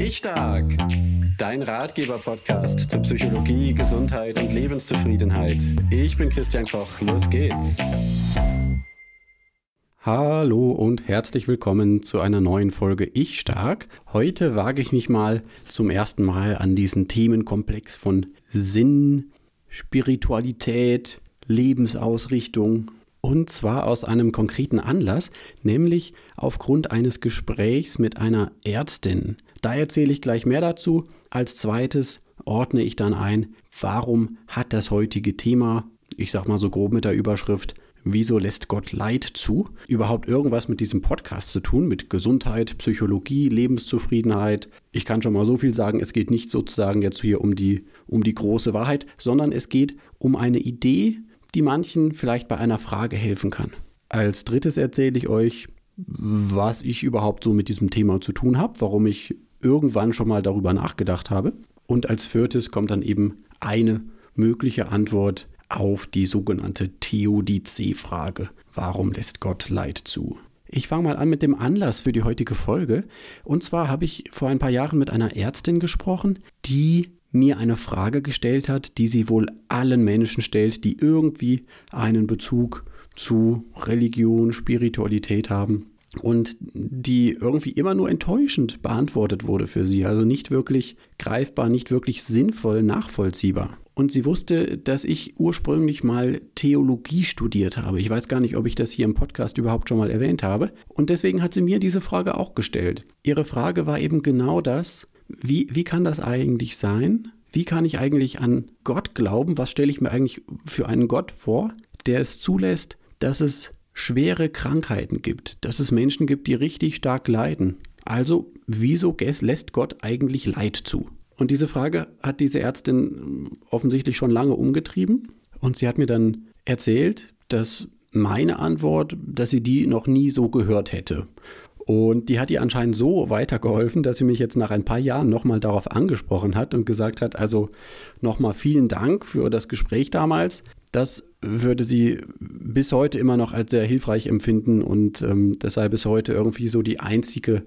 Ich Stark, dein Ratgeber-Podcast zu Psychologie, Gesundheit und Lebenszufriedenheit. Ich bin Christian Koch, los geht's. Hallo und herzlich willkommen zu einer neuen Folge Ich Stark. Heute wage ich mich mal zum ersten Mal an diesen Themenkomplex von Sinn, Spiritualität, Lebensausrichtung und zwar aus einem konkreten Anlass, nämlich aufgrund eines Gesprächs mit einer Ärztin. Da erzähle ich gleich mehr dazu. Als zweites ordne ich dann ein, warum hat das heutige Thema, ich sag mal so grob mit der Überschrift, Wieso lässt Gott Leid zu? Überhaupt irgendwas mit diesem Podcast zu tun, mit Gesundheit, Psychologie, Lebenszufriedenheit. Ich kann schon mal so viel sagen, es geht nicht sozusagen jetzt hier um die, um die große Wahrheit, sondern es geht um eine Idee, die manchen vielleicht bei einer Frage helfen kann. Als drittes erzähle ich euch, was ich überhaupt so mit diesem Thema zu tun habe, warum ich irgendwann schon mal darüber nachgedacht habe. Und als viertes kommt dann eben eine mögliche Antwort auf die sogenannte Theodizee-Frage. Warum lässt Gott Leid zu? Ich fange mal an mit dem Anlass für die heutige Folge. Und zwar habe ich vor ein paar Jahren mit einer Ärztin gesprochen, die mir eine Frage gestellt hat, die sie wohl allen Menschen stellt, die irgendwie einen Bezug zu Religion, Spiritualität haben und die irgendwie immer nur enttäuschend beantwortet wurde für sie, also nicht wirklich greifbar, nicht wirklich sinnvoll nachvollziehbar. Und sie wusste, dass ich ursprünglich mal Theologie studiert habe. Ich weiß gar nicht, ob ich das hier im Podcast überhaupt schon mal erwähnt habe. Und deswegen hat sie mir diese Frage auch gestellt. Ihre Frage war eben genau das, wie, wie kann das eigentlich sein? Wie kann ich eigentlich an Gott glauben? Was stelle ich mir eigentlich für einen Gott vor, der es zulässt, dass es schwere Krankheiten gibt, dass es Menschen gibt, die richtig stark leiden? Also, wieso lässt Gott eigentlich Leid zu? Und diese Frage hat diese Ärztin offensichtlich schon lange umgetrieben. Und sie hat mir dann erzählt, dass meine Antwort, dass sie die noch nie so gehört hätte. Und die hat ihr anscheinend so weitergeholfen, dass sie mich jetzt nach ein paar Jahren nochmal darauf angesprochen hat und gesagt hat, also nochmal vielen Dank für das Gespräch damals. Das würde sie bis heute immer noch als sehr hilfreich empfinden und ähm, das sei bis heute irgendwie so die einzige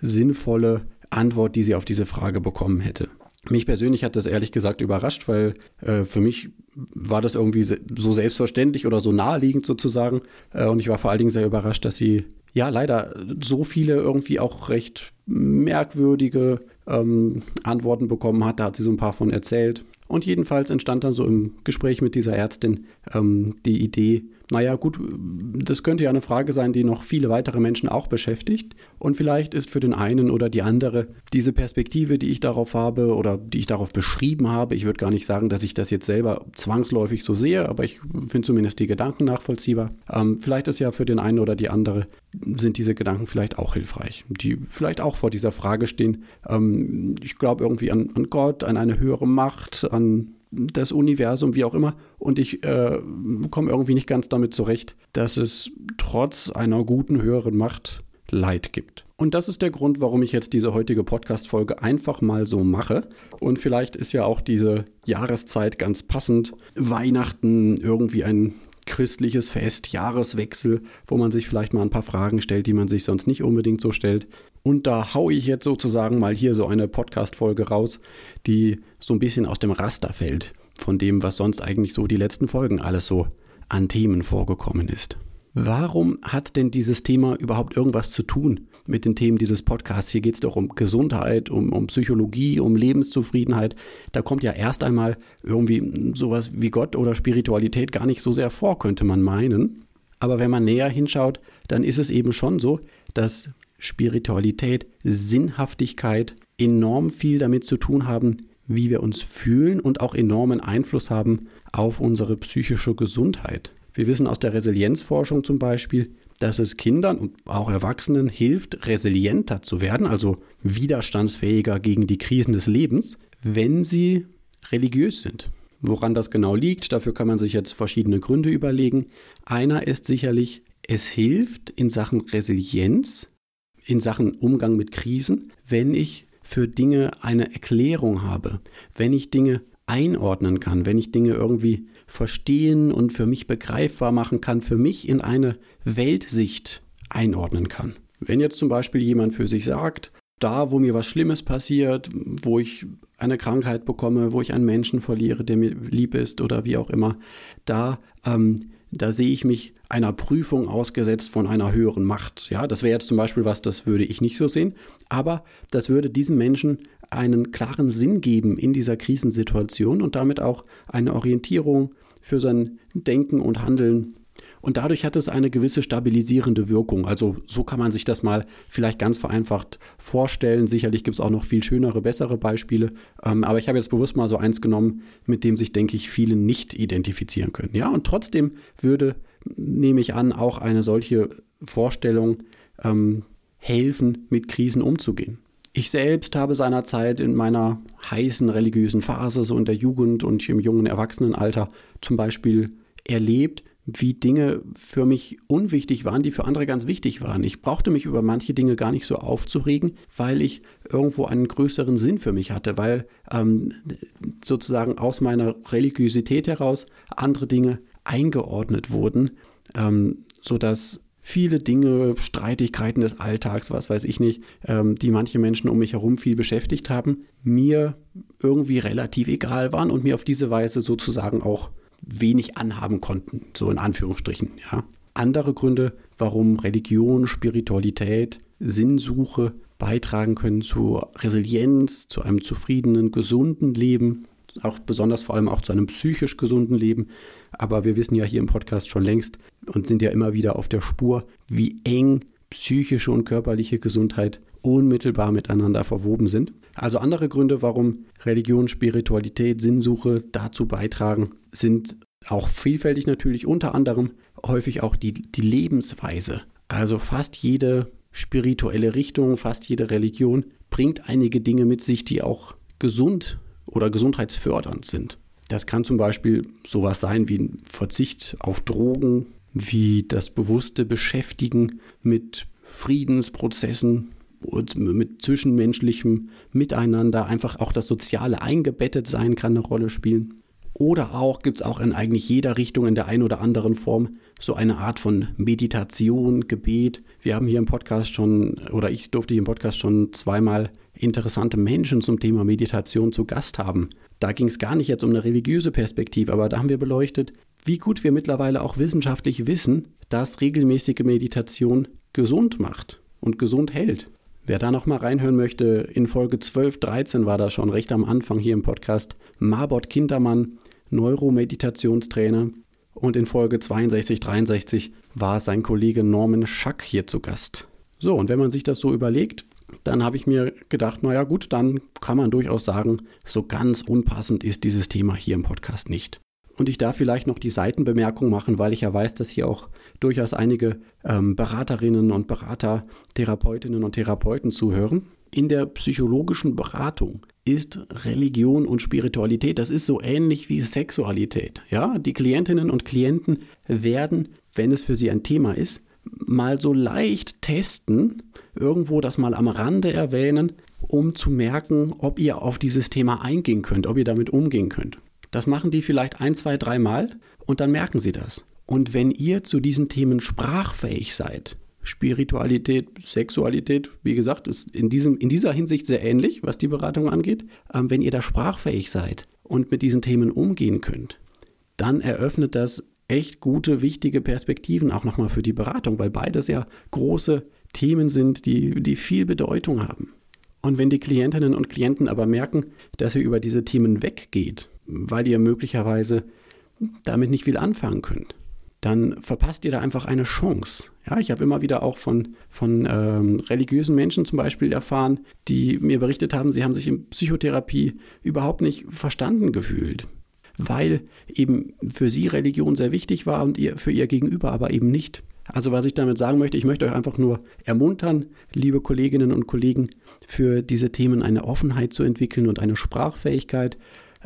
sinnvolle Antwort, die sie auf diese Frage bekommen hätte. Mich persönlich hat das ehrlich gesagt überrascht, weil äh, für mich war das irgendwie so selbstverständlich oder so naheliegend sozusagen. Äh, und ich war vor allen Dingen sehr überrascht, dass sie ja leider so viele irgendwie auch recht merkwürdige ähm, Antworten bekommen hat. Da hat sie so ein paar von erzählt. Und jedenfalls entstand dann so im Gespräch mit dieser Ärztin ähm, die Idee, naja gut, das könnte ja eine Frage sein, die noch viele weitere Menschen auch beschäftigt. Und vielleicht ist für den einen oder die andere diese Perspektive, die ich darauf habe oder die ich darauf beschrieben habe, ich würde gar nicht sagen, dass ich das jetzt selber zwangsläufig so sehe, aber ich finde zumindest die Gedanken nachvollziehbar. Ähm, vielleicht ist ja für den einen oder die andere, sind diese Gedanken vielleicht auch hilfreich, die vielleicht auch vor dieser Frage stehen. Ähm, ich glaube irgendwie an, an Gott, an eine höhere Macht, an das Universum, wie auch immer. Und ich äh, komme irgendwie nicht ganz damit zurecht, dass es trotz einer guten höheren Macht Leid gibt. Und das ist der Grund, warum ich jetzt diese heutige Podcast-Folge einfach mal so mache. Und vielleicht ist ja auch diese Jahreszeit ganz passend. Weihnachten irgendwie ein christliches Fest, Jahreswechsel, wo man sich vielleicht mal ein paar Fragen stellt, die man sich sonst nicht unbedingt so stellt. Und da haue ich jetzt sozusagen mal hier so eine Podcast-Folge raus, die so ein bisschen aus dem Raster fällt von dem, was sonst eigentlich so die letzten Folgen alles so an Themen vorgekommen ist. Warum hat denn dieses Thema überhaupt irgendwas zu tun mit den Themen dieses Podcasts? Hier geht es doch um Gesundheit, um, um Psychologie, um Lebenszufriedenheit. Da kommt ja erst einmal irgendwie sowas wie Gott oder Spiritualität gar nicht so sehr vor, könnte man meinen. Aber wenn man näher hinschaut, dann ist es eben schon so, dass Spiritualität, Sinnhaftigkeit enorm viel damit zu tun haben, wie wir uns fühlen und auch enormen Einfluss haben auf unsere psychische Gesundheit. Wir wissen aus der Resilienzforschung zum Beispiel, dass es Kindern und auch Erwachsenen hilft, resilienter zu werden, also widerstandsfähiger gegen die Krisen des Lebens, wenn sie religiös sind. Woran das genau liegt, dafür kann man sich jetzt verschiedene Gründe überlegen. Einer ist sicherlich, es hilft in Sachen Resilienz, in Sachen Umgang mit Krisen, wenn ich für Dinge eine Erklärung habe, wenn ich Dinge einordnen kann, wenn ich Dinge irgendwie verstehen und für mich begreifbar machen kann, für mich in eine Weltsicht einordnen kann. Wenn jetzt zum Beispiel jemand für sich sagt, da, wo mir was Schlimmes passiert, wo ich eine Krankheit bekomme, wo ich einen Menschen verliere, der mir lieb ist oder wie auch immer, da, ähm, da sehe ich mich einer Prüfung ausgesetzt von einer höheren Macht. Ja, das wäre jetzt zum Beispiel was, das würde ich nicht so sehen, aber das würde diesem Menschen einen klaren Sinn geben in dieser Krisensituation und damit auch eine Orientierung für sein Denken und Handeln und dadurch hat es eine gewisse stabilisierende Wirkung. Also so kann man sich das mal vielleicht ganz vereinfacht vorstellen. Sicherlich gibt es auch noch viel schönere, bessere Beispiele. Ähm, aber ich habe jetzt bewusst mal so eins genommen, mit dem sich, denke ich, viele nicht identifizieren können. Ja, und trotzdem würde, nehme ich an, auch eine solche Vorstellung ähm, helfen, mit Krisen umzugehen. Ich selbst habe seinerzeit in meiner heißen religiösen Phase, so in der Jugend und im jungen Erwachsenenalter zum Beispiel erlebt, wie Dinge für mich unwichtig waren, die für andere ganz wichtig waren. Ich brauchte mich über manche Dinge gar nicht so aufzuregen, weil ich irgendwo einen größeren Sinn für mich hatte, weil ähm, sozusagen aus meiner Religiosität heraus andere Dinge eingeordnet wurden, ähm, sodass viele Dinge, Streitigkeiten des Alltags, was weiß ich nicht, ähm, die manche Menschen um mich herum viel beschäftigt haben, mir irgendwie relativ egal waren und mir auf diese Weise sozusagen auch wenig anhaben konnten, so in Anführungsstrichen. Ja. Andere Gründe, warum Religion, Spiritualität, Sinnsuche beitragen können zur Resilienz, zu einem zufriedenen, gesunden Leben, auch besonders vor allem auch zu einem psychisch gesunden Leben. Aber wir wissen ja hier im Podcast schon längst und sind ja immer wieder auf der Spur, wie eng psychische und körperliche Gesundheit unmittelbar miteinander verwoben sind. Also andere Gründe, warum Religion, Spiritualität, Sinnsuche dazu beitragen, sind auch vielfältig natürlich, unter anderem häufig auch die, die Lebensweise. Also fast jede spirituelle Richtung, fast jede Religion bringt einige Dinge mit sich, die auch gesund oder gesundheitsfördernd sind. Das kann zum Beispiel sowas sein wie ein Verzicht auf Drogen, wie das bewusste Beschäftigen mit Friedensprozessen, und mit zwischenmenschlichem Miteinander, einfach auch das Soziale eingebettet sein kann eine Rolle spielen. Oder auch gibt es auch in eigentlich jeder Richtung in der einen oder anderen Form so eine Art von Meditation, Gebet. Wir haben hier im Podcast schon, oder ich durfte hier im Podcast schon zweimal interessante Menschen zum Thema Meditation zu Gast haben. Da ging es gar nicht jetzt um eine religiöse Perspektive, aber da haben wir beleuchtet, wie gut wir mittlerweile auch wissenschaftlich wissen, dass regelmäßige Meditation gesund macht und gesund hält. Wer da noch mal reinhören möchte, in Folge 12, 13 war das schon recht am Anfang hier im Podcast. Marbot Kindermann, Neuromeditationstrainer. Und in Folge 62, 63 war sein Kollege Norman Schack hier zu Gast. So, und wenn man sich das so überlegt, dann habe ich mir gedacht, naja gut, dann kann man durchaus sagen, so ganz unpassend ist dieses Thema hier im Podcast nicht. Und ich darf vielleicht noch die Seitenbemerkung machen, weil ich ja weiß, dass hier auch durchaus einige ähm, Beraterinnen und Berater, Therapeutinnen und Therapeuten zuhören. In der psychologischen Beratung ist Religion und Spiritualität, das ist so ähnlich wie Sexualität. Ja, die Klientinnen und Klienten werden, wenn es für sie ein Thema ist, mal so leicht testen, irgendwo das mal am Rande erwähnen, um zu merken, ob ihr auf dieses Thema eingehen könnt, ob ihr damit umgehen könnt. Das machen die vielleicht ein, zwei, dreimal und dann merken sie das. Und wenn ihr zu diesen Themen sprachfähig seid, Spiritualität, Sexualität, wie gesagt, ist in, diesem, in dieser Hinsicht sehr ähnlich, was die Beratung angeht. Ähm, wenn ihr da sprachfähig seid und mit diesen Themen umgehen könnt, dann eröffnet das echt gute, wichtige Perspektiven auch nochmal für die Beratung, weil beides ja große Themen sind, die, die viel Bedeutung haben. Und wenn die Klientinnen und Klienten aber merken, dass ihr über diese Themen weggeht weil ihr möglicherweise damit nicht viel anfangen könnt, dann verpasst ihr da einfach eine Chance. Ja, ich habe immer wieder auch von, von ähm, religiösen Menschen zum Beispiel erfahren, die mir berichtet haben, sie haben sich in Psychotherapie überhaupt nicht verstanden gefühlt, weil eben für sie Religion sehr wichtig war und ihr, für ihr Gegenüber aber eben nicht. Also was ich damit sagen möchte, ich möchte euch einfach nur ermuntern, liebe Kolleginnen und Kollegen, für diese Themen eine Offenheit zu entwickeln und eine Sprachfähigkeit,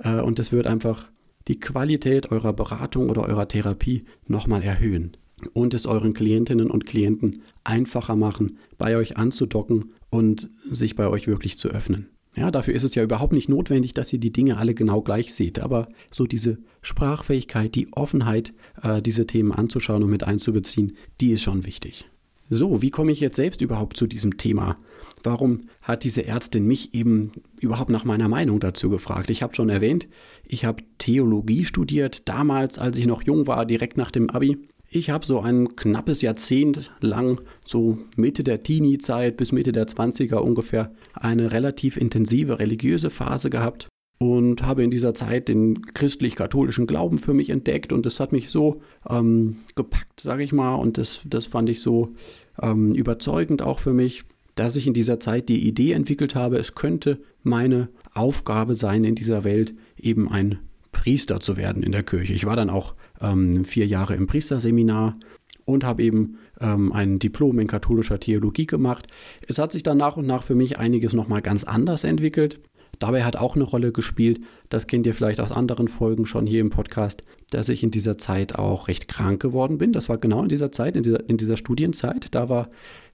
äh, und das wird einfach die Qualität eurer Beratung oder eurer Therapie nochmal erhöhen und es euren Klientinnen und Klienten einfacher machen, bei euch anzudocken und sich bei euch wirklich zu öffnen. Ja, dafür ist es ja überhaupt nicht notwendig, dass ihr die Dinge alle genau gleich seht, aber so diese Sprachfähigkeit, die Offenheit, äh, diese Themen anzuschauen und mit einzubeziehen, die ist schon wichtig. So, wie komme ich jetzt selbst überhaupt zu diesem Thema? Warum hat diese Ärztin mich eben überhaupt nach meiner Meinung dazu gefragt? Ich habe schon erwähnt, ich habe Theologie studiert, damals, als ich noch jung war, direkt nach dem ABI. Ich habe so ein knappes Jahrzehnt lang, so Mitte der Teenie-Zeit bis Mitte der 20er ungefähr, eine relativ intensive religiöse Phase gehabt und habe in dieser Zeit den christlich-katholischen Glauben für mich entdeckt und das hat mich so ähm, gepackt, sage ich mal, und das, das fand ich so ähm, überzeugend auch für mich, dass ich in dieser Zeit die Idee entwickelt habe, es könnte meine Aufgabe sein, in dieser Welt eben ein Priester zu werden in der Kirche. Ich war dann auch ähm, vier Jahre im Priesterseminar und habe eben ähm, ein Diplom in katholischer Theologie gemacht. Es hat sich dann nach und nach für mich einiges nochmal ganz anders entwickelt. Dabei hat auch eine Rolle gespielt, das kennt ihr vielleicht aus anderen Folgen schon hier im Podcast, dass ich in dieser Zeit auch recht krank geworden bin. Das war genau in dieser Zeit, in dieser, in dieser Studienzeit. Da war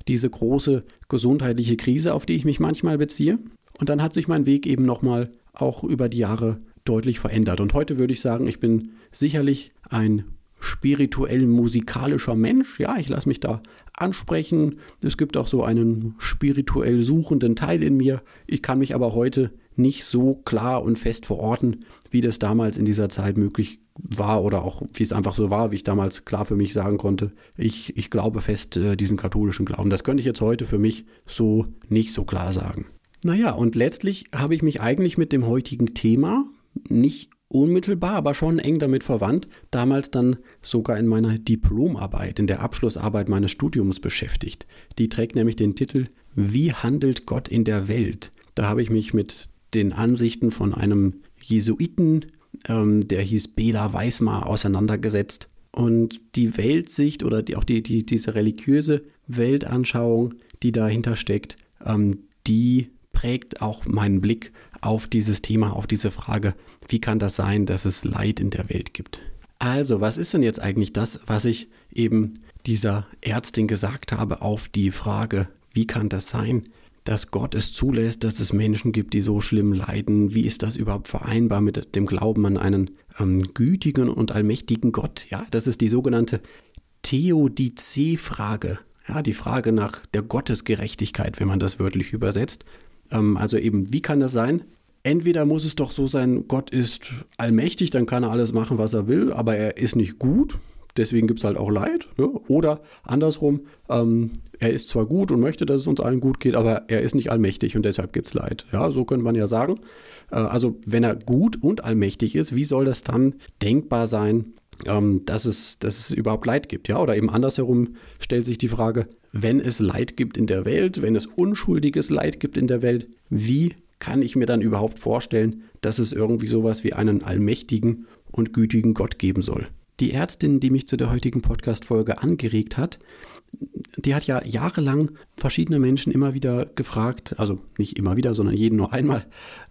diese große gesundheitliche Krise, auf die ich mich manchmal beziehe. Und dann hat sich mein Weg eben nochmal auch über die Jahre deutlich verändert. Und heute würde ich sagen, ich bin sicherlich ein spirituell musikalischer Mensch. Ja, ich lasse mich da ansprechen. Es gibt auch so einen spirituell suchenden Teil in mir. Ich kann mich aber heute nicht so klar und fest verorten, wie das damals in dieser Zeit möglich war oder auch wie es einfach so war, wie ich damals klar für mich sagen konnte. Ich, ich glaube fest äh, diesen katholischen Glauben. Das könnte ich jetzt heute für mich so nicht so klar sagen. Naja, und letztlich habe ich mich eigentlich mit dem heutigen Thema nicht unmittelbar, aber schon eng damit verwandt, damals dann sogar in meiner Diplomarbeit, in der Abschlussarbeit meines Studiums beschäftigt. Die trägt nämlich den Titel Wie handelt Gott in der Welt? Da habe ich mich mit den Ansichten von einem Jesuiten, ähm, der hieß Bela Weismar, auseinandergesetzt. Und die Weltsicht oder die, auch die, die, diese religiöse Weltanschauung, die dahinter steckt, ähm, die prägt auch meinen Blick auf dieses Thema, auf diese Frage, wie kann das sein, dass es Leid in der Welt gibt. Also, was ist denn jetzt eigentlich das, was ich eben dieser Ärztin gesagt habe auf die Frage, wie kann das sein, dass Gott es zulässt, dass es Menschen gibt, die so schlimm leiden? Wie ist das überhaupt vereinbar mit dem Glauben an einen ähm, gütigen und allmächtigen Gott? Ja, das ist die sogenannte Theodizee-Frage. Ja, die Frage nach der Gottesgerechtigkeit, wenn man das wörtlich übersetzt. Ähm, also eben, wie kann das sein? Entweder muss es doch so sein, Gott ist allmächtig, dann kann er alles machen, was er will, aber er ist nicht gut, deswegen gibt es halt auch Leid. Ne? Oder andersrum, ähm, er ist zwar gut und möchte, dass es uns allen gut geht, aber er ist nicht allmächtig und deshalb gibt es Leid. Ja, so könnte man ja sagen. Äh, also wenn er gut und allmächtig ist, wie soll das dann denkbar sein, ähm, dass, es, dass es überhaupt Leid gibt? Ja, oder eben andersherum stellt sich die Frage, wenn es Leid gibt in der Welt, wenn es unschuldiges Leid gibt in der Welt, wie kann ich mir dann überhaupt vorstellen, dass es irgendwie sowas wie einen allmächtigen und gütigen Gott geben soll? Die Ärztin, die mich zu der heutigen Podcast-Folge angeregt hat, die hat ja jahrelang verschiedene Menschen immer wieder gefragt, also nicht immer wieder, sondern jeden nur einmal,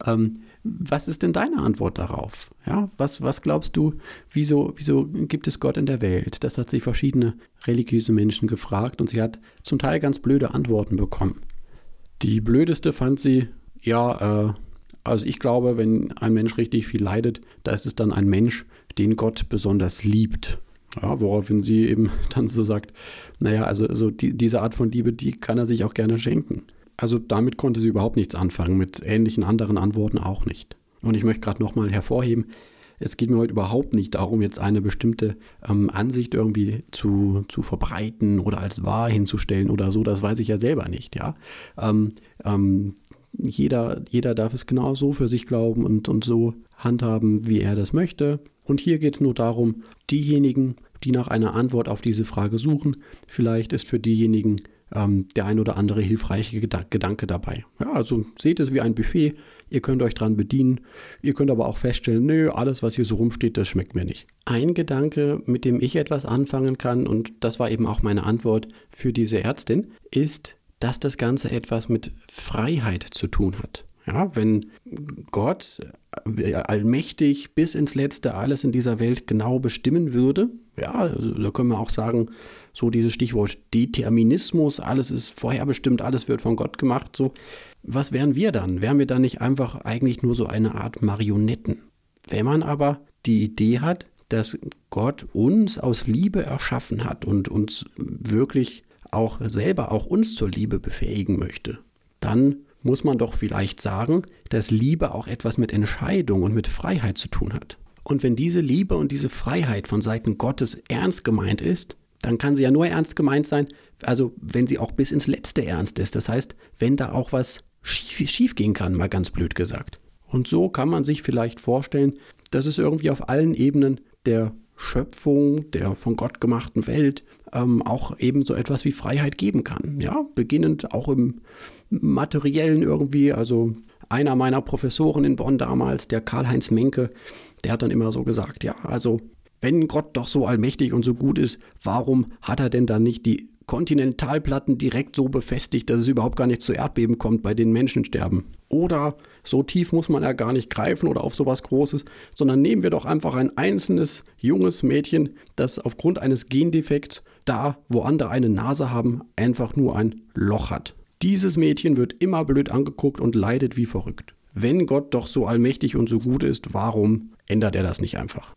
ähm, was ist denn deine Antwort darauf? Ja, was, was glaubst du, wieso, wieso gibt es Gott in der Welt? Das hat sich verschiedene religiöse Menschen gefragt und sie hat zum Teil ganz blöde Antworten bekommen. Die blödeste fand sie, ja, äh, also ich glaube, wenn ein Mensch richtig viel leidet, da ist es dann ein Mensch, den Gott besonders liebt. Ja, woraufhin sie eben dann so sagt, naja, also, also die, diese Art von Liebe, die kann er sich auch gerne schenken. Also damit konnte sie überhaupt nichts anfangen, mit ähnlichen anderen Antworten auch nicht. Und ich möchte gerade nochmal hervorheben, es geht mir heute überhaupt nicht darum, jetzt eine bestimmte ähm, Ansicht irgendwie zu, zu verbreiten oder als wahr hinzustellen oder so. Das weiß ich ja selber nicht, ja. Ähm, ähm, jeder, jeder darf es genau so für sich glauben und, und so handhaben, wie er das möchte. Und hier geht es nur darum, diejenigen, die nach einer Antwort auf diese Frage suchen, vielleicht ist für diejenigen ähm, der ein oder andere hilfreiche Gedanke dabei. Ja, also seht es wie ein Buffet, ihr könnt euch dran bedienen, ihr könnt aber auch feststellen, nö, alles, was hier so rumsteht, das schmeckt mir nicht. Ein Gedanke, mit dem ich etwas anfangen kann, und das war eben auch meine Antwort für diese Ärztin, ist, dass das Ganze etwas mit Freiheit zu tun hat. Ja, wenn Gott äh, allmächtig bis ins Letzte alles in dieser Welt genau bestimmen würde, ja, also da können wir auch sagen, so dieses Stichwort Determinismus, alles ist vorherbestimmt, alles wird von Gott gemacht, so. Was wären wir dann? Wären wir dann nicht einfach eigentlich nur so eine Art Marionetten? Wenn man aber die Idee hat, dass Gott uns aus Liebe erschaffen hat und uns wirklich auch selber auch uns zur Liebe befähigen möchte, dann muss man doch vielleicht sagen, dass Liebe auch etwas mit Entscheidung und mit Freiheit zu tun hat. Und wenn diese Liebe und diese Freiheit von Seiten Gottes ernst gemeint ist, dann kann sie ja nur ernst gemeint sein, also wenn sie auch bis ins Letzte ernst ist. Das heißt, wenn da auch was schief, schief gehen kann, mal ganz blöd gesagt. Und so kann man sich vielleicht vorstellen, dass es irgendwie auf allen Ebenen der Schöpfung, der von Gott gemachten Welt, ähm, auch eben so etwas wie Freiheit geben kann. Ja, beginnend auch im materiellen irgendwie. Also einer meiner Professoren in Bonn damals, der Karl-Heinz Menke, der hat dann immer so gesagt, ja, also wenn Gott doch so allmächtig und so gut ist, warum hat er denn dann nicht die Kontinentalplatten direkt so befestigt, dass es überhaupt gar nicht zu Erdbeben kommt, bei denen Menschen sterben? Oder so tief muss man ja gar nicht greifen oder auf sowas Großes, sondern nehmen wir doch einfach ein einzelnes junges Mädchen, das aufgrund eines Gendefekts da, wo andere eine Nase haben, einfach nur ein Loch hat. Dieses Mädchen wird immer blöd angeguckt und leidet wie verrückt. Wenn Gott doch so allmächtig und so gut ist, warum ändert er das nicht einfach?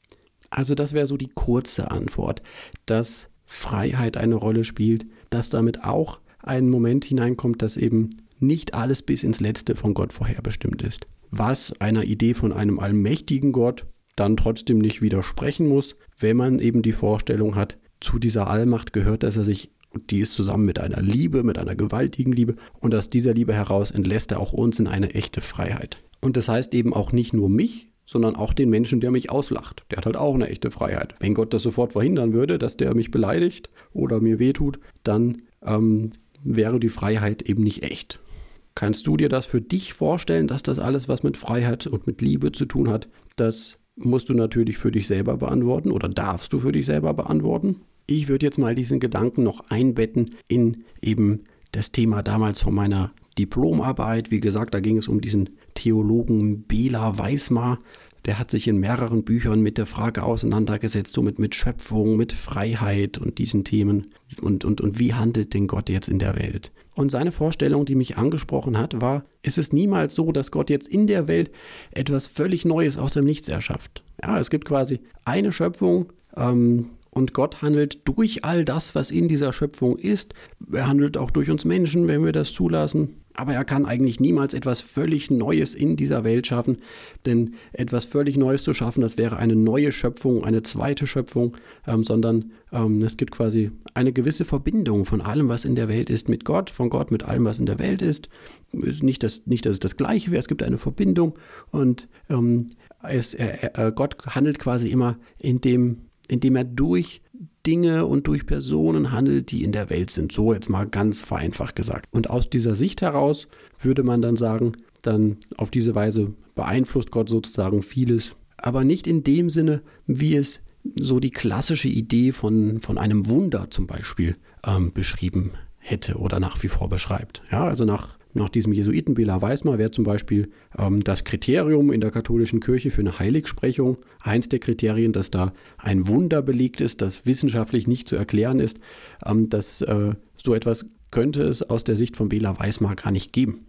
Also das wäre so die kurze Antwort, dass Freiheit eine Rolle spielt, dass damit auch ein Moment hineinkommt, dass eben nicht alles bis ins Letzte von Gott vorherbestimmt ist. Was einer Idee von einem allmächtigen Gott dann trotzdem nicht widersprechen muss, wenn man eben die Vorstellung hat, zu dieser Allmacht gehört, dass er sich, die ist zusammen mit einer Liebe, mit einer gewaltigen Liebe, und aus dieser Liebe heraus entlässt er auch uns in eine echte Freiheit. Und das heißt eben auch nicht nur mich, sondern auch den Menschen, der mich auslacht. Der hat halt auch eine echte Freiheit. Wenn Gott das sofort verhindern würde, dass der mich beleidigt oder mir wehtut, dann ähm, wäre die Freiheit eben nicht echt. Kannst du dir das für dich vorstellen, dass das alles, was mit Freiheit und mit Liebe zu tun hat, das musst du natürlich für dich selber beantworten oder darfst du für dich selber beantworten? Ich würde jetzt mal diesen Gedanken noch einbetten in eben das Thema damals von meiner Diplomarbeit. Wie gesagt, da ging es um diesen Theologen Bela Weismar. Der hat sich in mehreren Büchern mit der Frage auseinandergesetzt, so mit, mit Schöpfung, mit Freiheit und diesen Themen. Und, und, und wie handelt denn Gott jetzt in der Welt? Und seine Vorstellung, die mich angesprochen hat, war, es ist niemals so, dass Gott jetzt in der Welt etwas völlig Neues aus dem Nichts erschafft. Ja, es gibt quasi eine Schöpfung, ähm, und Gott handelt durch all das, was in dieser Schöpfung ist. Er handelt auch durch uns Menschen, wenn wir das zulassen. Aber er kann eigentlich niemals etwas völlig Neues in dieser Welt schaffen. Denn etwas völlig Neues zu schaffen, das wäre eine neue Schöpfung, eine zweite Schöpfung, ähm, sondern ähm, es gibt quasi eine gewisse Verbindung von allem, was in der Welt ist, mit Gott, von Gott mit allem, was in der Welt ist. Nicht, dass, nicht, dass es das Gleiche wäre, es gibt eine Verbindung und ähm, es, äh, Gott handelt quasi immer in dem indem er durch Dinge und durch Personen handelt, die in der Welt sind. So jetzt mal ganz vereinfacht gesagt. Und aus dieser Sicht heraus würde man dann sagen, dann auf diese Weise beeinflusst Gott sozusagen vieles, aber nicht in dem Sinne, wie es so die klassische Idee von, von einem Wunder zum Beispiel ähm, beschrieben hätte oder nach wie vor beschreibt. Ja, also nach nach diesem Jesuiten Bela Weismar wäre zum Beispiel ähm, das Kriterium in der katholischen Kirche für eine Heiligsprechung eins der Kriterien, dass da ein Wunder belegt ist, das wissenschaftlich nicht zu erklären ist, ähm, dass äh, so etwas könnte es aus der Sicht von Bela Weismar gar nicht geben.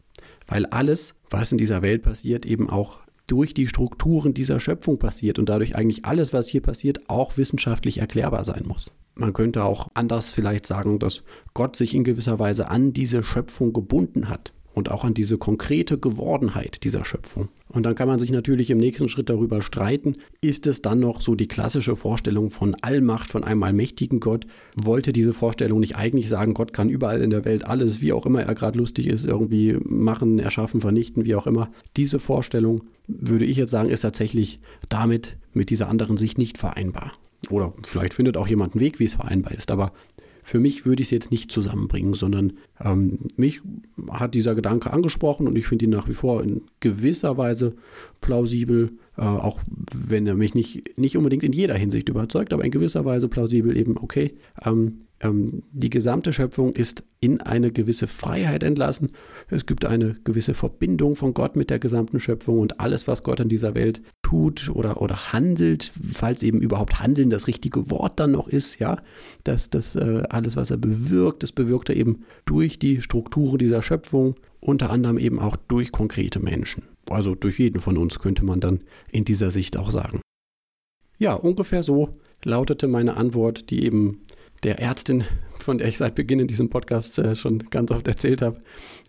Weil alles, was in dieser Welt passiert, eben auch durch die Strukturen dieser Schöpfung passiert und dadurch eigentlich alles, was hier passiert, auch wissenschaftlich erklärbar sein muss. Man könnte auch anders vielleicht sagen, dass Gott sich in gewisser Weise an diese Schöpfung gebunden hat und auch an diese konkrete Gewordenheit dieser Schöpfung. Und dann kann man sich natürlich im nächsten Schritt darüber streiten, ist es dann noch so die klassische Vorstellung von Allmacht, von einem allmächtigen Gott? Wollte diese Vorstellung nicht eigentlich sagen, Gott kann überall in der Welt alles, wie auch immer er gerade lustig ist, irgendwie machen, erschaffen, vernichten, wie auch immer. Diese Vorstellung, würde ich jetzt sagen, ist tatsächlich damit mit dieser anderen Sicht nicht vereinbar. Oder vielleicht findet auch jemand einen Weg, wie es vereinbar ist. Aber für mich würde ich es jetzt nicht zusammenbringen, sondern ähm, mich hat dieser Gedanke angesprochen und ich finde ihn nach wie vor in gewisser Weise plausibel, auch wenn er mich nicht, nicht unbedingt in jeder Hinsicht überzeugt, aber in gewisser Weise plausibel eben, okay, ähm, ähm, die gesamte Schöpfung ist in eine gewisse Freiheit entlassen. Es gibt eine gewisse Verbindung von Gott mit der gesamten Schöpfung und alles, was Gott in dieser Welt tut oder, oder handelt, falls eben überhaupt handeln das richtige Wort dann noch ist, ja, dass das äh, alles, was er bewirkt, das bewirkt er eben durch die Strukturen dieser Schöpfung, unter anderem eben auch durch konkrete Menschen. Also durch jeden von uns könnte man dann in dieser Sicht auch sagen. Ja, ungefähr so lautete meine Antwort, die eben der Ärztin, von der ich seit Beginn in diesem Podcast äh, schon ganz oft erzählt habe.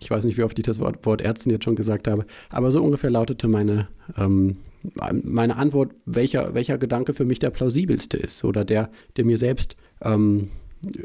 Ich weiß nicht, wie oft ich das Wort, Wort Ärztin jetzt schon gesagt habe, aber so ungefähr lautete meine, ähm, meine Antwort, welcher, welcher Gedanke für mich der plausibelste ist oder der, der mir selbst ähm,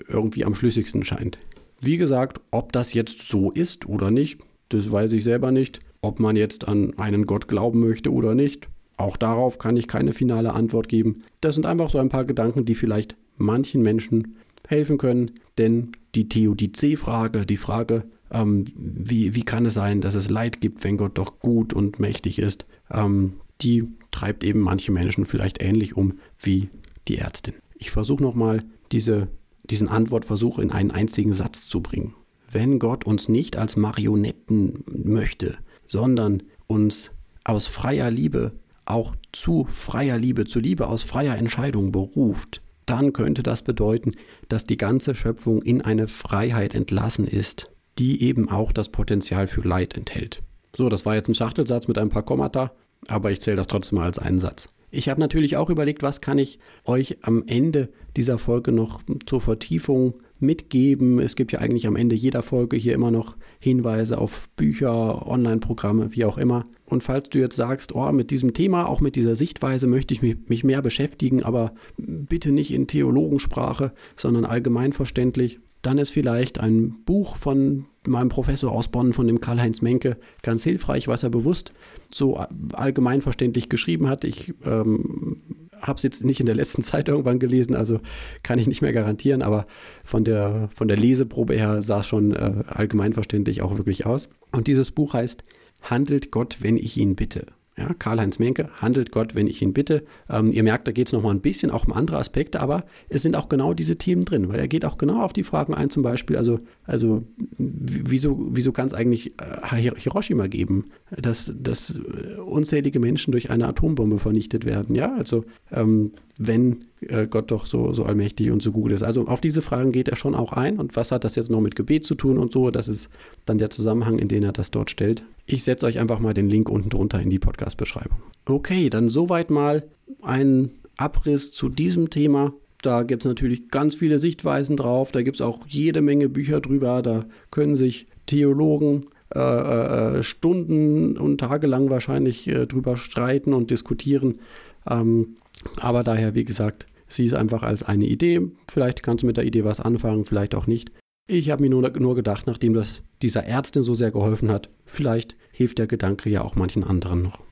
irgendwie am schlüssigsten scheint. Wie gesagt, ob das jetzt so ist oder nicht, das weiß ich selber nicht. Ob man jetzt an einen Gott glauben möchte oder nicht, auch darauf kann ich keine finale Antwort geben. Das sind einfach so ein paar Gedanken, die vielleicht manchen Menschen helfen können. Denn die Theodizee-Frage, die Frage, ähm, wie, wie kann es sein, dass es Leid gibt, wenn Gott doch gut und mächtig ist, ähm, die treibt eben manche Menschen vielleicht ähnlich um wie die Ärztin. Ich versuche nochmal diese, diesen Antwortversuch in einen einzigen Satz zu bringen. Wenn Gott uns nicht als Marionetten möchte, sondern uns aus freier Liebe auch zu freier Liebe, zu Liebe aus freier Entscheidung beruft, dann könnte das bedeuten, dass die ganze Schöpfung in eine Freiheit entlassen ist, die eben auch das Potenzial für Leid enthält. So, das war jetzt ein Schachtelsatz mit ein paar Kommata, aber ich zähle das trotzdem mal als einen Satz. Ich habe natürlich auch überlegt, was kann ich euch am Ende dieser Folge noch zur Vertiefung mitgeben. Es gibt ja eigentlich am Ende jeder Folge hier immer noch Hinweise auf Bücher, Online-Programme, wie auch immer. Und falls du jetzt sagst, oh, mit diesem Thema, auch mit dieser Sichtweise möchte ich mich, mehr beschäftigen, aber bitte nicht in Theologensprache, sondern allgemeinverständlich, dann ist vielleicht ein Buch von meinem Professor aus Bonn, von dem Karl-Heinz Menke, ganz hilfreich, was er bewusst so allgemeinverständlich geschrieben hat. Ich ähm, habe es jetzt nicht in der letzten Zeit irgendwann gelesen, also kann ich nicht mehr garantieren, aber von der, von der Leseprobe her sah es schon äh, allgemeinverständlich auch wirklich aus. Und dieses Buch heißt Handelt Gott, wenn ich ihn bitte. Ja, Karl-Heinz Menke, handelt Gott, wenn ich ihn bitte. Ähm, ihr merkt, da geht es nochmal ein bisschen auch um andere Aspekte, aber es sind auch genau diese Themen drin, weil er geht auch genau auf die Fragen ein, zum Beispiel, also, also wieso, wieso kann es eigentlich äh, Hiroshima geben, dass, dass äh, unzählige Menschen durch eine Atombombe vernichtet werden? Ja, also ähm, wenn Gott doch so, so allmächtig und so gut ist. Also auf diese Fragen geht er schon auch ein. Und was hat das jetzt noch mit Gebet zu tun und so? Das ist dann der Zusammenhang, in den er das dort stellt. Ich setze euch einfach mal den Link unten drunter in die Podcast-Beschreibung. Okay, dann soweit mal ein Abriss zu diesem Thema. Da gibt es natürlich ganz viele Sichtweisen drauf. Da gibt es auch jede Menge Bücher drüber. Da können sich Theologen äh, äh, Stunden und Tage lang wahrscheinlich äh, drüber streiten und diskutieren. Ähm, aber daher, wie gesagt, sieh es einfach als eine Idee. Vielleicht kannst du mit der Idee was anfangen, vielleicht auch nicht. Ich habe mir nur, nur gedacht, nachdem das dieser Ärztin so sehr geholfen hat, vielleicht hilft der Gedanke ja auch manchen anderen noch.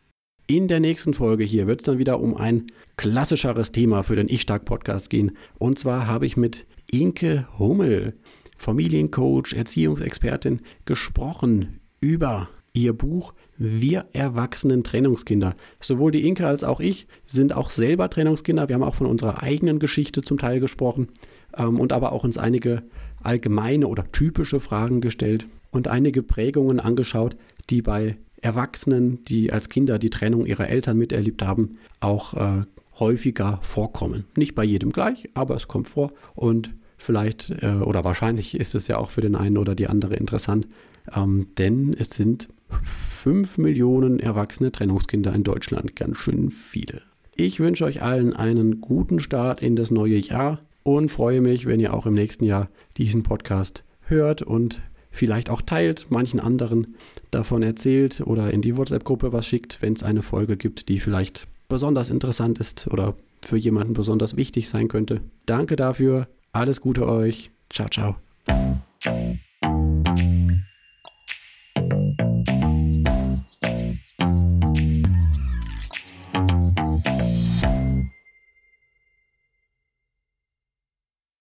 In der nächsten Folge hier wird es dann wieder um ein klassischeres Thema für den Ich-Stark-Podcast gehen. Und zwar habe ich mit Inke Hummel, Familiencoach, Erziehungsexpertin, gesprochen über ihr Buch Wir erwachsenen Trennungskinder. Sowohl die Inke als auch ich sind auch selber Trennungskinder. Wir haben auch von unserer eigenen Geschichte zum Teil gesprochen ähm, und aber auch uns einige allgemeine oder typische Fragen gestellt und einige Prägungen angeschaut, die bei Erwachsenen, die als Kinder die Trennung ihrer Eltern miterlebt haben, auch äh, häufiger vorkommen. Nicht bei jedem gleich, aber es kommt vor und vielleicht äh, oder wahrscheinlich ist es ja auch für den einen oder die andere interessant, ähm, denn es sind 5 Millionen erwachsene Trennungskinder in Deutschland, ganz schön viele. Ich wünsche euch allen einen guten Start in das neue Jahr und freue mich, wenn ihr auch im nächsten Jahr diesen Podcast hört und vielleicht auch teilt, manchen anderen davon erzählt oder in die WhatsApp-Gruppe was schickt, wenn es eine Folge gibt, die vielleicht besonders interessant ist oder für jemanden besonders wichtig sein könnte. Danke dafür, alles Gute euch, ciao, ciao.